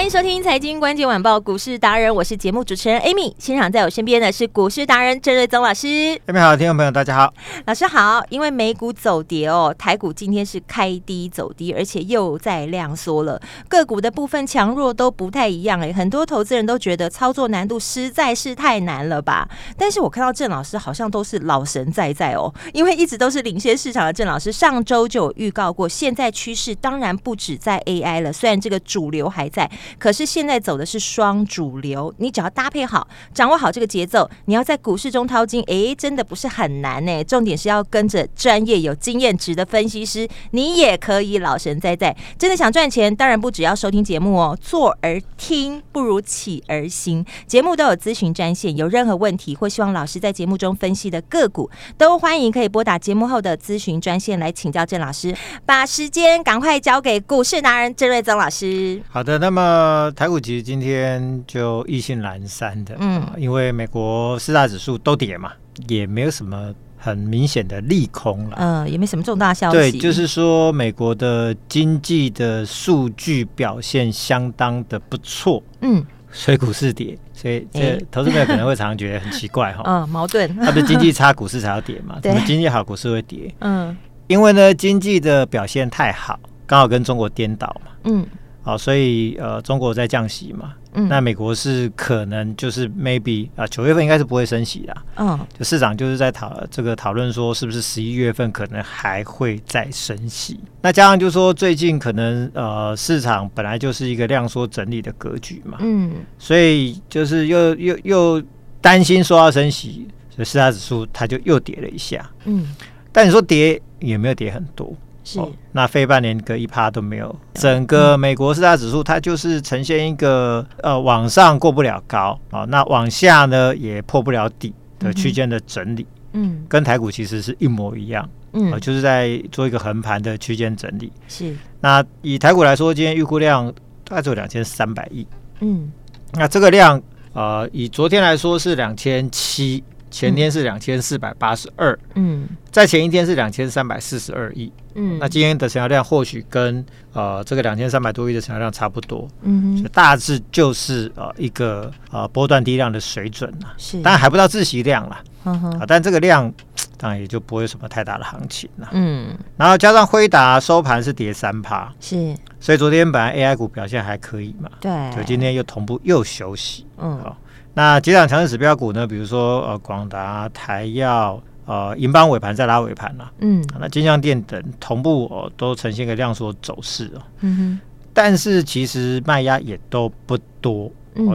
欢迎收听《财经关键晚报》股市达人，我是节目主持人 Amy。现场在我身边的是股市达人郑瑞宗老师。Amy 好，听众朋友大家好，老师好。因为美股走跌哦，台股今天是开低走低，而且又在量缩了。个股的部分强弱都不太一样哎，很多投资人都觉得操作难度实在是太难了吧？但是我看到郑老师好像都是老神在在哦，因为一直都是领先市场的郑老师，上周就有预告过，现在趋势当然不止在 AI 了，虽然这个主流还在。可是现在走的是双主流，你只要搭配好，掌握好这个节奏，你要在股市中淘金，哎，真的不是很难呢。重点是要跟着专业有经验值的分析师，你也可以老神在在。真的想赚钱，当然不只要收听节目哦，坐而听不如起而行。节目都有咨询专线，有任何问题或希望老师在节目中分析的个股，都欢迎可以拨打节目后的咨询专线来请教郑老师。把时间赶快交给股市达人郑瑞增老师。好的，那么。呃，台股其实今天就意兴阑珊的，嗯，因为美国四大指数都跌嘛，也没有什么很明显的利空了，嗯、呃，也没什么重大消息。对，就是说美国的经济的数据表现相当的不错，嗯，所以股市跌，所以这投资朋友可能会常常觉得很奇怪哈，嗯，矛盾，它不是 经济差，股市才要跌嘛？对，怎么经济好，股市会跌？嗯，因为呢，经济的表现太好，刚好跟中国颠倒嘛，嗯。好，所以呃，中国在降息嘛，嗯，那美国是可能就是 maybe 啊，九月份应该是不会升息的，嗯，就市场就是在讨这个讨论说，是不是十一月份可能还会再升息？那加上就是说最近可能呃，市场本来就是一个量缩整理的格局嘛，嗯，所以就是又又又担心说要升息，所以四大指数它就又跌了一下，嗯，但你说跌也没有跌很多。是、哦，那费半连个一趴都没有，整个美国四大指数它就是呈现一个呃往上过不了高啊、哦，那往下呢也破不了底的区间的整理，嗯，跟台股其实是一模一样，嗯、呃，就是在做一个横盘的区间整理。是，那以台股来说，今天预估量大概只有两千三百亿，嗯，那这个量呃以昨天来说是两千七。前天是两千四百八十二，嗯，在前一天是两千三百四十二亿，嗯，那今天的成交量或许跟呃这个两千三百多亿的成交量差不多，嗯，所以大致就是呃一个呃波段低量的水准了，是，当然还不到自习量了，嗯哼，啊，但这个量当然也就不会有什么太大的行情了，嗯，然后加上辉达收盘是跌三趴，是，所以昨天本来 AI 股表现还可以嘛，对，所以今天又同步又休息，嗯，好。那几档强势指标股呢？比如说呃，广达、台耀、呃，银邦尾盘再拉尾盘了。嗯，那金像电等同步哦、呃，都呈现一个量缩走势哦。嗯哼。但是其实卖压也都不多，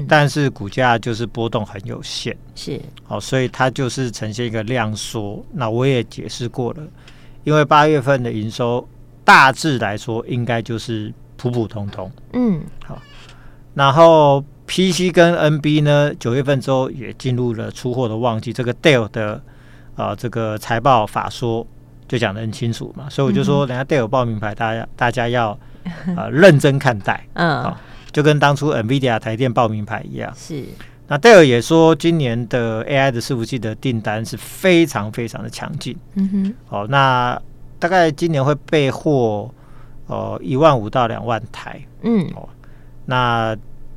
但是股价就是波动很有限。是。好、呃，所以它就是呈现一个量缩。那我也解释过了，因为八月份的营收大致来说应该就是普普通通。嗯。好，然后。PC 跟 NB 呢，九月份之后也进入了出货的旺季。这个 Dell 的呃这个财报法说就讲得很清楚嘛，所以我就说，等下 Dell 报名牌，大家大家要呃 认真看待，嗯、哦，就跟当初 NVIDIA 台电报名牌一样。是。那 Dell 也说，今年的 AI 的伺服器的订单是非常非常的强劲。嗯哼。哦，那大概今年会备货呃一万五到两万台。嗯。哦，那。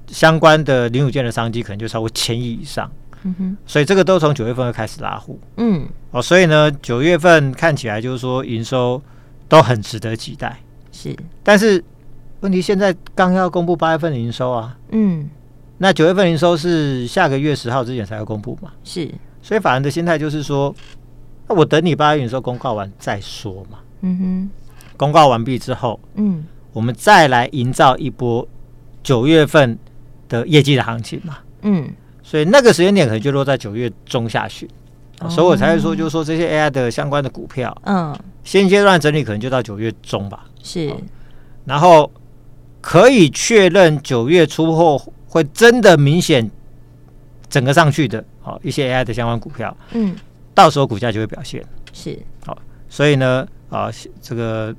相关的零组件的商机可能就超过千亿以上，嗯哼，所以这个都从九月份会开始拉货，嗯，哦，所以呢，九月份看起来就是说营收都很值得期待，是，但是问题现在刚要公布八月份的营收啊，嗯，那九月份营收是下个月十号之前才要公布嘛，是，所以法人的心态就是说，那我等你八月营收公告完再说嘛，嗯哼，公告完毕之后，嗯，我们再来营造一波九月份的业绩的行情嘛，嗯，所以那个时间点可能就落在九月中下旬，哦、所以我才会说，就是说这些 AI 的相关的股票，嗯，现阶段整理可能就到九月中吧。是，哦、然后可以确认九月初后会真的明显整个上去的，哦，一些 AI 的相关股票，嗯，到时候股价就会表现。是，好、哦，所以呢，啊、呃，这个。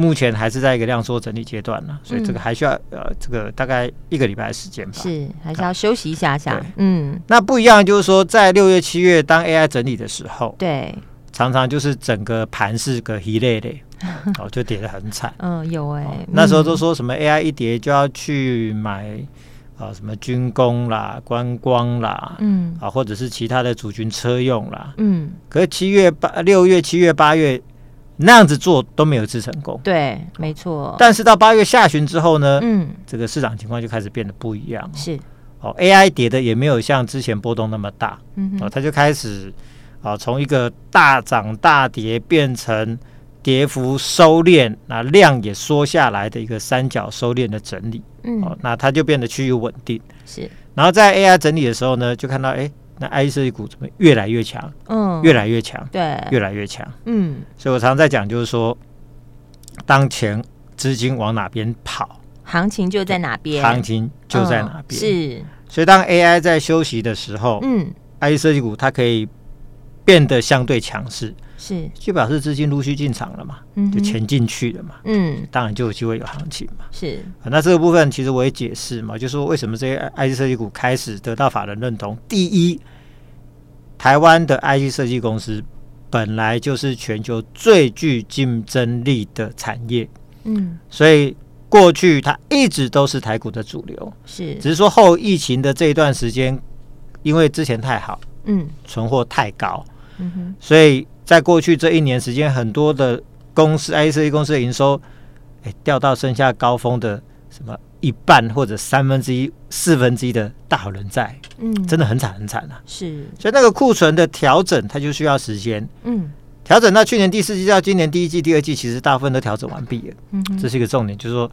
目前还是在一个量缩整理阶段呢，所以这个还需要、嗯、呃，这个大概一个礼拜的时间吧。是，还是要休息一下下。嗯，那不一样就是说，在六月、七月当 AI 整理的时候，对，常常就是整个盘是个一类的，哦，就跌得很惨。嗯，有哎、欸哦，那时候都说什么 AI 一跌就要去买啊、呃，什么军工啦、观光啦，嗯，啊，或者是其他的主军车用啦，嗯。可是七月八、六月、七月、八月。那样子做都没有一次成功，对，没错。但是到八月下旬之后呢，嗯，这个市场情况就开始变得不一样。是，哦，AI 跌的也没有像之前波动那么大，嗯，哦，它就开始啊，从一个大涨大跌变成跌幅收敛，那量也缩下来的一个三角收敛的整理，嗯，哦，那它就变得趋于稳定。是，然后在 AI 整理的时候呢，就看到哎。那 IC 设计股怎么越来越强？嗯，越来越强，对，越来越强。嗯，所以我常常在讲，就是说，当前资金往哪边跑，行情就在哪边，行情就在哪边。嗯、是，所以当 AI 在休息的时候，嗯，IC 设计股它可以变得相对强势。是，就表示资金陆续进场了嘛，嗯，就钱进去了嘛，嗯，当然就有机会有行情嘛。是，那这个部分其实我也解释嘛，就是说为什么这些 IC 设计股开始得到法人认同。第一，台湾的 IC 设计公司本来就是全球最具竞争力的产业，嗯，所以过去它一直都是台股的主流，是，只是说后疫情的这一段时间，因为之前太好，嗯，存货太高，嗯哼，所以。在过去这一年时间，很多的公司，IC 设计公司的营收，哎，掉到剩下高峰的什么一半或者三分之一、四分之一的大有人在，嗯，真的很惨很惨啊。是，所以那个库存的调整，它就需要时间，嗯，调整到去年第四季到今年第一季、第二季，其实大部分都调整完毕了，嗯，这是一个重点，就是说，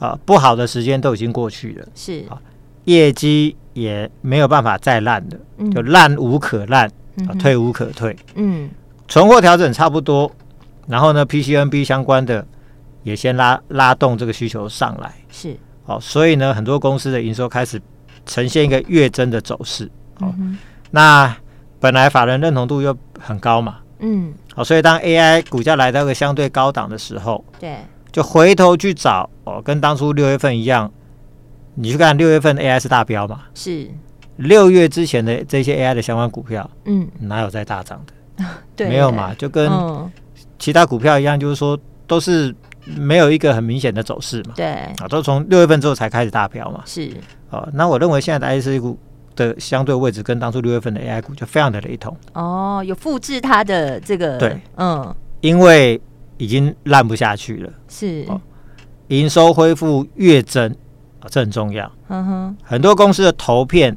啊，不好的时间都已经过去了，是。啊，业绩也没有办法再烂了，就烂无可烂，啊，退无可退，嗯。存货调整差不多，然后呢，PCNB 相关的也先拉拉动这个需求上来，是。哦，所以呢，很多公司的营收开始呈现一个月增的走势，哦，嗯、那本来法人认同度又很高嘛，嗯，好、哦，所以当 AI 股价来到一个相对高档的时候，对，就回头去找哦，跟当初六月份一样，你去看六月份 AI 是大标嘛，是。六月之前的这些 AI 的相关股票，嗯，哪有在大涨的？对没有嘛，就跟其他股票一样，就是说都是没有一个很明显的走势嘛。对啊，都从六月份之后才开始大飙嘛。是哦，那我认为现在的 IC 股的相对位置跟当初六月份的 AI 股就非常的雷同。哦，有复制它的这个对，嗯，因为已经烂不下去了。是哦，营收恢复月增啊，这很重要。嗯哼，很多公司的投片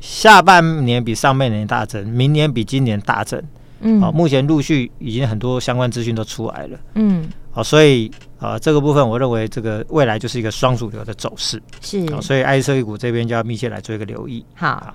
下半年比上半年大增，明年比今年大增。嗯，好，目前陆续已经很多相关资讯都出来了。嗯，好，所以啊、呃，这个部分我认为这个未来就是一个双主流的走势。是，所以 IC 设计股这边就要密切来做一个留意。好，好，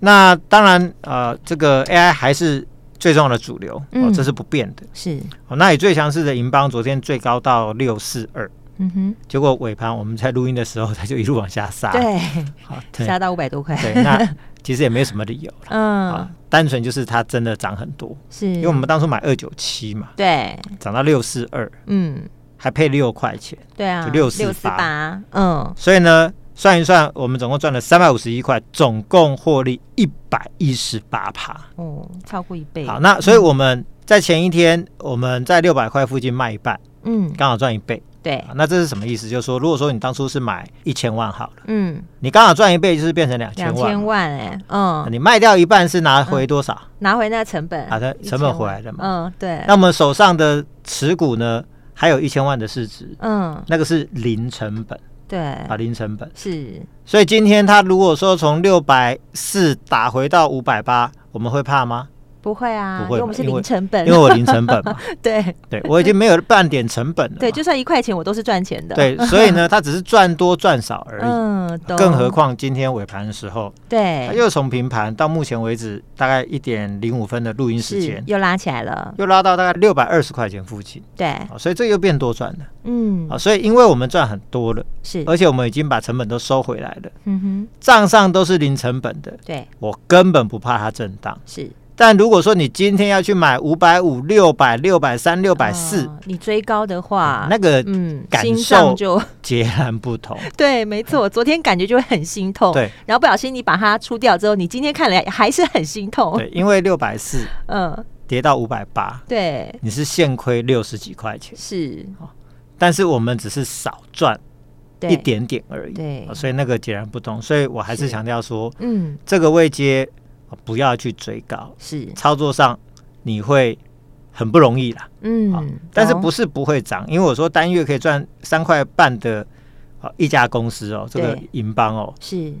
那当然啊、呃，这个 AI 还是最重要的主流，哦，这是不变的。是，哦，那以最强势的银邦昨天最高到六四二。嗯哼，结果尾盘我们在录音的时候，它就一路往下杀。对，好，杀到五百多块。对，那其实也没有什么理由了。嗯，单纯就是它真的涨很多。是，因为我们当初买二九七嘛。对，涨到六四二。嗯，还配六块钱。对啊，就六四八。嗯，所以呢，算一算，我们总共赚了三百五十一块，总共获利一百一十八趴。哦，超过一倍。好，那所以我们在前一天我们在六百块附近卖一半。嗯，刚好赚一倍。对，那这是什么意思？就是说，如果说你当初是买一千万好了，嗯，你刚好赚一倍，就是变成两千万。两千万哎，嗯，你卖掉一半是拿回多少？拿回那成本，好的，成本回来的嘛。嗯，对。那我们手上的持股呢，还有一千万的市值，嗯，那个是零成本，对，啊，零成本是。所以今天他如果说从六百四打回到五百八，我们会怕吗？不会啊，不会，因为我们是零成本，因为我零成本嘛。对对，我已经没有半点成本了。对，就算一块钱，我都是赚钱的。对，所以呢，它只是赚多赚少而已。嗯，更何况今天尾盘的时候，对，它又从平盘到目前为止大概一点零五分的录音时间，又拉起来了，又拉到大概六百二十块钱附近。对，所以这又变多赚了。嗯，啊，所以因为我们赚很多了，是，而且我们已经把成本都收回来了。嗯哼，账上都是零成本的。对，我根本不怕它震荡。是。但如果说你今天要去买五百五、六百、六百三、六百四，你追高的话，那个嗯，感受就 截然不同。对，没错，昨天感觉就会很心痛。对，然后不小心你把它出掉之后，你今天看来还是很心痛。对，因为六百四，嗯，跌到五百八，对，你是现亏六十几块钱。是，但是我们只是少赚一点点而已。对，所以那个截然不同。所以我还是强调说，嗯，这个位阶。不要去追高，是操作上你会很不容易啦。嗯，但是不是不会涨？因为我说单月可以赚三块半的一家公司哦，这个银邦哦是。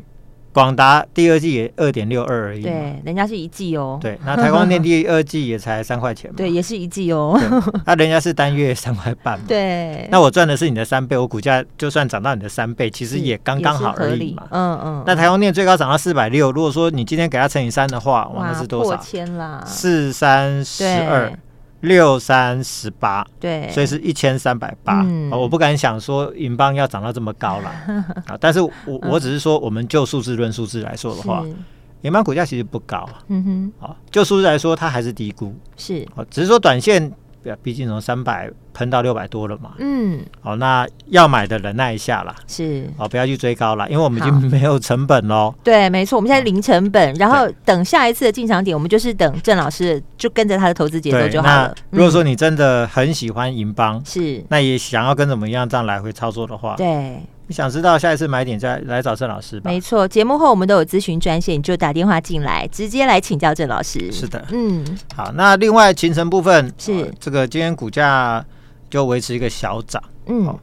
广达第二季也二点六二而已，对，人家是一季哦。对，那台光电第二季也才 三块钱嘛，对，也是一季哦。那人家是单月 三块半嘛，对。那我赚的是你的三倍，我股价就算涨到你的三倍，其实也刚刚好而已嘛。嗯嗯。那台光电最高涨到四百六，如果说你今天给它乘以三的话，哇，那是多少？破千啦，四三十二。六三十八，对，所以是一千三百八。我不敢想说银邦要涨到这么高了啊！但是我我只是说，我们就数字论数字来说的话，银邦股价其实不高。嗯哼，啊，就数字来说，它还是低估。是，只是说短线。毕竟从三百喷到六百多了嘛。嗯，好，那要买的忍耐一下啦。是，哦，不要去追高了，因为我们已经没有成本喽。对，没错，我们现在零成本，然后等下一次的进场点，我们就是等郑老师就跟着他的投资节奏就好了。如果说你真的很喜欢银邦，是，那也想要跟怎么样这样来回操作的话，对。你想知道下一次买点再来找郑老师吧。没错，节目后我们都有咨询专线，你就打电话进来，直接来请教郑老师。是的，嗯，好，那另外勤诚部分是、呃、这个今天股价就维持一个小涨，嗯、哦，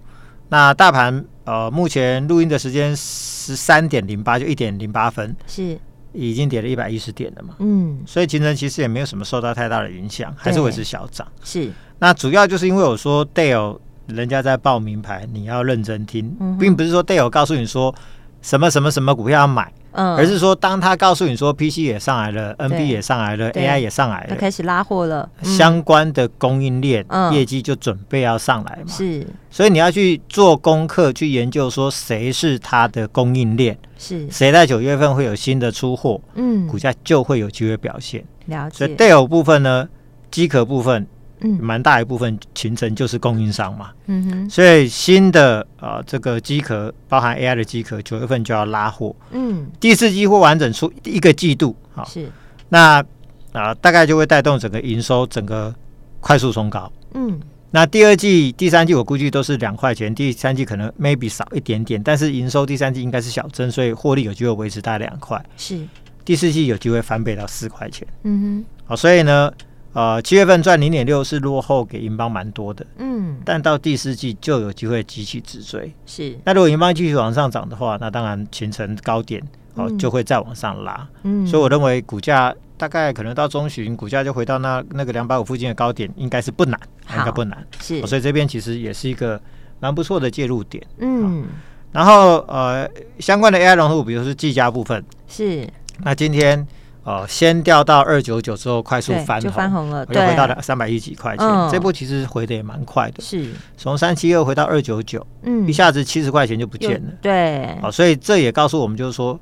那大盘呃目前录音的时间十三点零八，就一点零八分，是。已经跌了一百一十点了嘛，嗯，所以勤诚其实也没有什么受到太大的影响，还是维持小涨。是，那主要就是因为我说 Dale 人家在报名牌，你要认真听，并不是说队友告诉你说什么什么什么股票要买，嗯，而是说当他告诉你说 PC 也上来了，NB 也上来了，AI 也上来了，他开始拉货了，嗯、相关的供应链、嗯、业绩就准备要上来嘛，是，所以你要去做功课，去研究说谁是他的供应链，是。谁在九月份会有新的出货，嗯，股价就会有机会表现。了解，所以队友部分呢，机壳部分。嗯，蛮大一部分形成就是供应商嘛，嗯哼，所以新的呃这个机壳包含 AI 的机壳，九月份就要拉货，嗯，第四季或完整出一个季度，好，是，那啊、呃、大概就会带动整个营收整个快速冲高，嗯，那第二季、第三季我估计都是两块钱，第三季可能 maybe 少一点点，但是营收第三季应该是小增，所以获利有机会维持大概两块，是，第四季有机会翻倍到四块钱，嗯哼，好，所以呢。呃，七月份赚零点六是落后给银邦蛮多的，嗯，但到第四季就有机会急起直追。是，那如果银邦继续往上涨的话，那当然形成高点哦、呃、就会再往上拉。嗯，所以我认为股价大概可能到中旬，股价就回到那那个两百五附近的高点，应该是不难，应该不难。是，所以这边其实也是一个蛮不错的介入点。嗯，然后呃，相关的 AI 龙头，比如说是技嘉部分，是，那今天。哦，先掉到二九九之后，快速翻红，就翻红了，又回到了三百一几块钱。嗯、这波其实回的也蛮快的，是。从三七二回到二九九，嗯，一下子七十块钱就不见了。对，哦，所以这也告诉我们，就是说，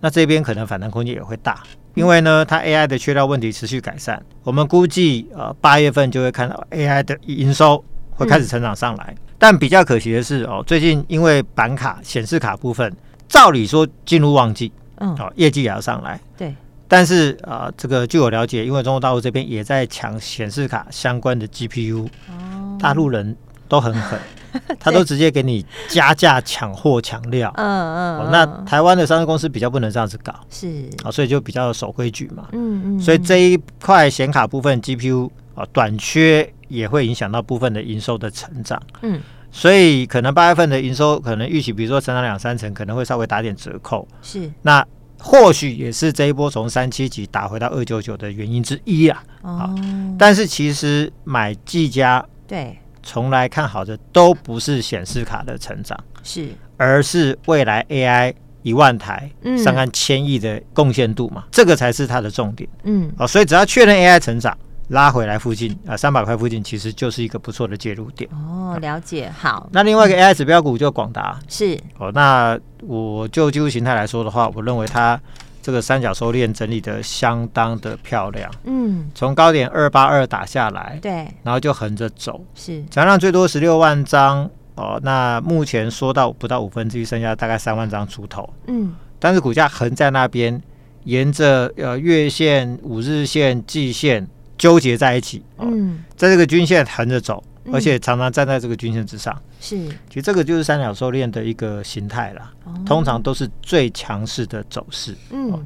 那这边可能反弹空间也会大，因为呢，它 AI 的缺料问题持续改善，我们估计呃八月份就会看到 AI 的营收会开始成长上来。嗯、但比较可惜的是，哦，最近因为板卡、显示卡部分，照理说进入旺季，嗯，哦，业绩也要上来，对。但是啊、呃，这个据我了解，因为中国大陆这边也在抢显示卡相关的 GPU，哦，大陆人都很狠，他都直接给你加价抢货抢料，嗯嗯、哦，那台湾的上市公司比较不能这样子搞，是。啊、哦，所以就比较守规矩嘛，嗯嗯，所以这一块显卡部分 GPU 啊、哦、短缺也会影响到部分的营收的成长，嗯，所以可能八月份的营收可能预期，比如说成长两三成，可能会稍微打点折扣，是。那。或许也是这一波从三七级打回到二九九的原因之一啊。哦，但是其实买技嘉对，从来看好的都不是显示卡的成长，是，而是未来 AI 一万台上看千亿的贡献度嘛，这个才是它的重点。嗯，哦，所以只要确认 AI 成长。拉回来附近啊，三百块附近其实就是一个不错的介入点哦。了解，好。那另外一个 AI 指标股就广达是哦。那我就技术形态来说的话，我认为它这个三角收敛整理的相当的漂亮。嗯，从高点二八二打下来，对，然后就横着走，是成交量最多十六万张哦。那目前说到不到五分之一，剩下大概三万张出头。嗯，但是股价横在那边，沿着呃月线、五日线、季线。纠结在一起，嗯，在这个均线横着走，而且常常站在这个均线之上，是，其实这个就是三角收敛的一个形态了，通常都是最强势的走势，嗯，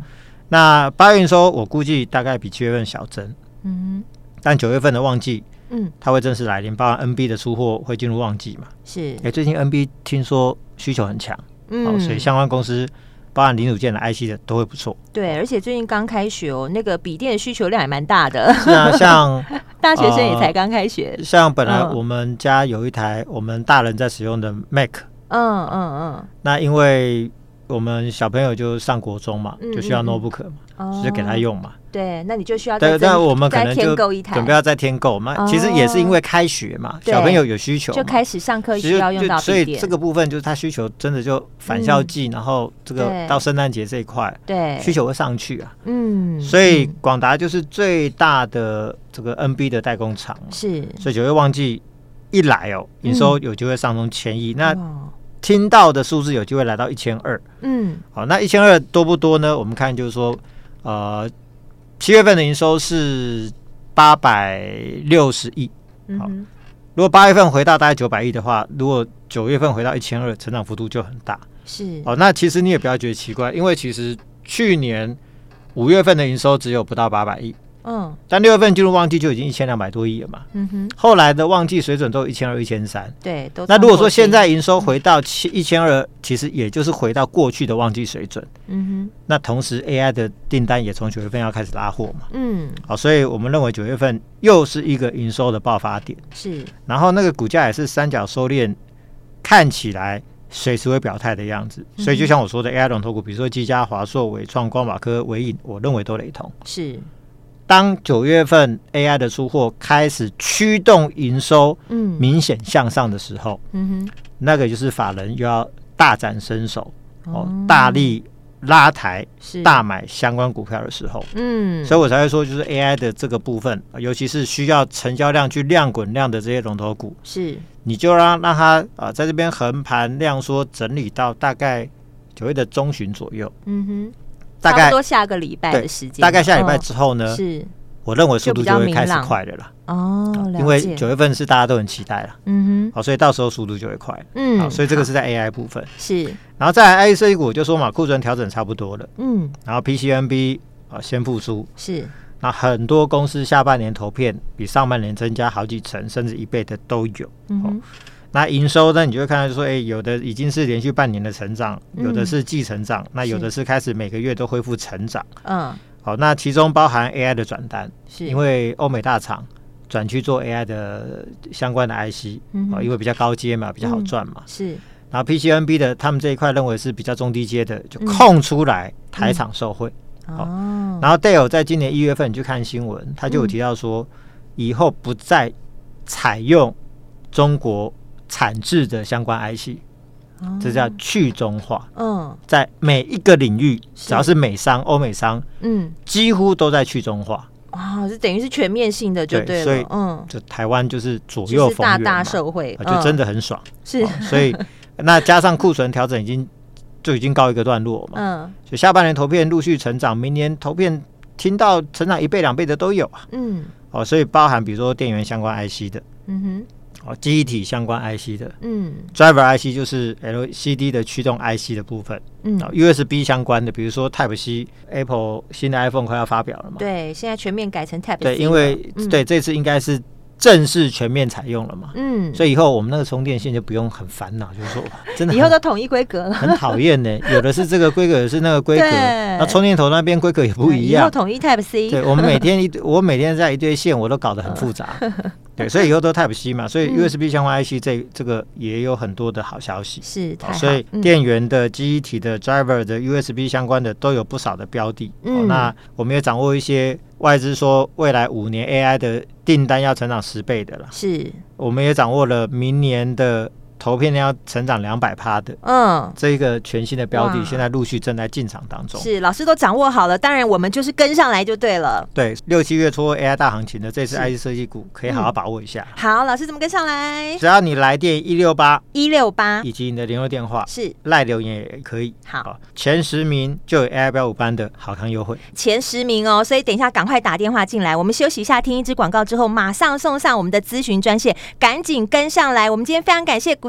那八月营收我估计大概比七月份小增，嗯，但九月份的旺季，嗯，它会正式来临，包含 NB 的出货会进入旺季嘛，是，哎，最近 NB 听说需求很强，嗯，所以相关公司。包含零组件的 IC 的都会不错，对，而且最近刚开学哦，那个笔电的需求量也蛮大的。是啊，像 大学生也才刚开学。呃、像本来我们家有一台我们大人在使用的 Mac，嗯嗯嗯，那因为我们小朋友就上国中嘛，就需要 notebook 嘛，就给他用嘛。对，那你就需要对，但我们可能就准备要再添购嘛。其实也是因为开学嘛，小朋友有需求，就开始上课需要用到，所以这个部分就是他需求真的就返校季，然后这个到圣诞节这一块，对，需求会上去啊。嗯，所以广达就是最大的这个 NB 的代工厂，是，所以九月旺季一来哦，营收有机会上冲千亿，那听到的数字有机会来到一千二。嗯，好，那一千二多不多呢？我们看就是说，呃。七月份的营收是八百六十亿，好，如果八月份回到大概九百亿的话，如果九月份回到一千二，成长幅度就很大。是哦，那其实你也不要觉得奇怪，因为其实去年五月份的营收只有不到八百亿。嗯，但六月份进入旺季就已经一千两百多亿了嘛。嗯哼，后来的旺季水准都有一千二、一千三。对，都。那如果说现在营收回到七一千二，其实也就是回到过去的旺季水准。嗯哼。那同时 AI 的订单也从九月份要开始拉货嘛。嗯。好，所以我们认为九月份又是一个营收的爆发点。是。然后那个股价也是三角收敛，看起来随时会表态的样子。所以就像我说的，AI 龙头股，比如说技嘉、华硕、伟创、光马科、伟影，我认为都雷同。是。当九月份 AI 的出货开始驱动营收，嗯，明显向上的时候，嗯哼，那个就是法人又要大展身手，哦，大力拉抬，大买相关股票的时候，嗯，所以我才会说，就是 AI 的这个部分，尤其是需要成交量去量滚量的这些龙头股，是，你就让让它啊在这边横盘量缩整理到大概九月的中旬左右，嗯哼。大概多下个礼拜的时间，大概下礼拜之后呢，是我认为速度就会开始快的了。哦，因为九月份是大家都很期待了。嗯哼，好，所以到时候速度就会快。嗯，好，所以这个是在 AI 部分。是，然后再来 IC 股就说嘛，库存调整差不多了。嗯，然后 PCNB 啊先复苏。是，那很多公司下半年投片比上半年增加好几成，甚至一倍的都有。嗯。那营收呢？你就会看到说，哎，有的已经是连续半年的成长，有的是季成长，那有的是开始每个月都恢复成长。嗯，好，那其中包含 AI 的转单，是因为欧美大厂转去做 AI 的相关的 IC，啊，因为比较高阶嘛，比较好赚嘛。是，然后 PCNB 的他们这一块认为是比较中低阶的，就空出来台厂受惠。哦，然后 Dell 在今年一月份你去看新闻，他就有提到说，以后不再采用中国。产制的相关 IC，这叫去中化。嗯，在每一个领域，只要是美商、欧美商，嗯，几乎都在去中化。哇，这等于是全面性的，就对了。所以，嗯，就台湾就是左右逢源，大大受惠，就真的很爽。是，所以 那加上库存调整已经就已经告一个段落嘛。嗯，所以下半年投片陆续成长，明年投片听到成长一倍两倍的都有啊。嗯，哦，所以包含比如说电源相关 IC 的，嗯哼。哦，记忆体相关 IC 的，嗯，Driver IC 就是 LCD 的驱动 IC 的部分，嗯，USB 相关的，比如说 Type C，Apple 新的 iPhone 快要发表了嘛？对，现在全面改成 Type C。对，因为、嗯、对这次应该是正式全面采用了嘛，嗯，所以以后我们那个充电线就不用很烦恼，就是说真的以后都统一规格。了，很讨厌呢，有的是这个规格，有的是那个规格，那充电头那边规格也不一样，以后统一 Type C，对，我们每天一我每天在一堆线，我都搞得很复杂。对，所以以后都 Type C 嘛，所以 USB 相关 IC 这这个也有很多的好消息。是，所以电源的、记忆体的、driver 的、USB 相关的都有不少的标的。嗯，那我们也掌握一些外资说未来五年 AI 的订单要成长十倍的了。是，我们也掌握了明年的。投片量要成长两百趴的，嗯，这一个全新的标的，现在陆续正在进场当中。是，老师都掌握好了，当然我们就是跟上来就对了。对，六七月初 AI 大行情的这次 IC 设计股，可以好好把握一下。好，老师怎么跟上来？只要你来电一六八一六八，以及你的联络电话是赖留言也可以。好，前十名就有 AI 标五班的好康优惠。前十名哦，所以等一下赶快打电话进来。我们休息一下，听一支广告之后，马上送上我们的咨询专线，赶紧跟上来。我们今天非常感谢股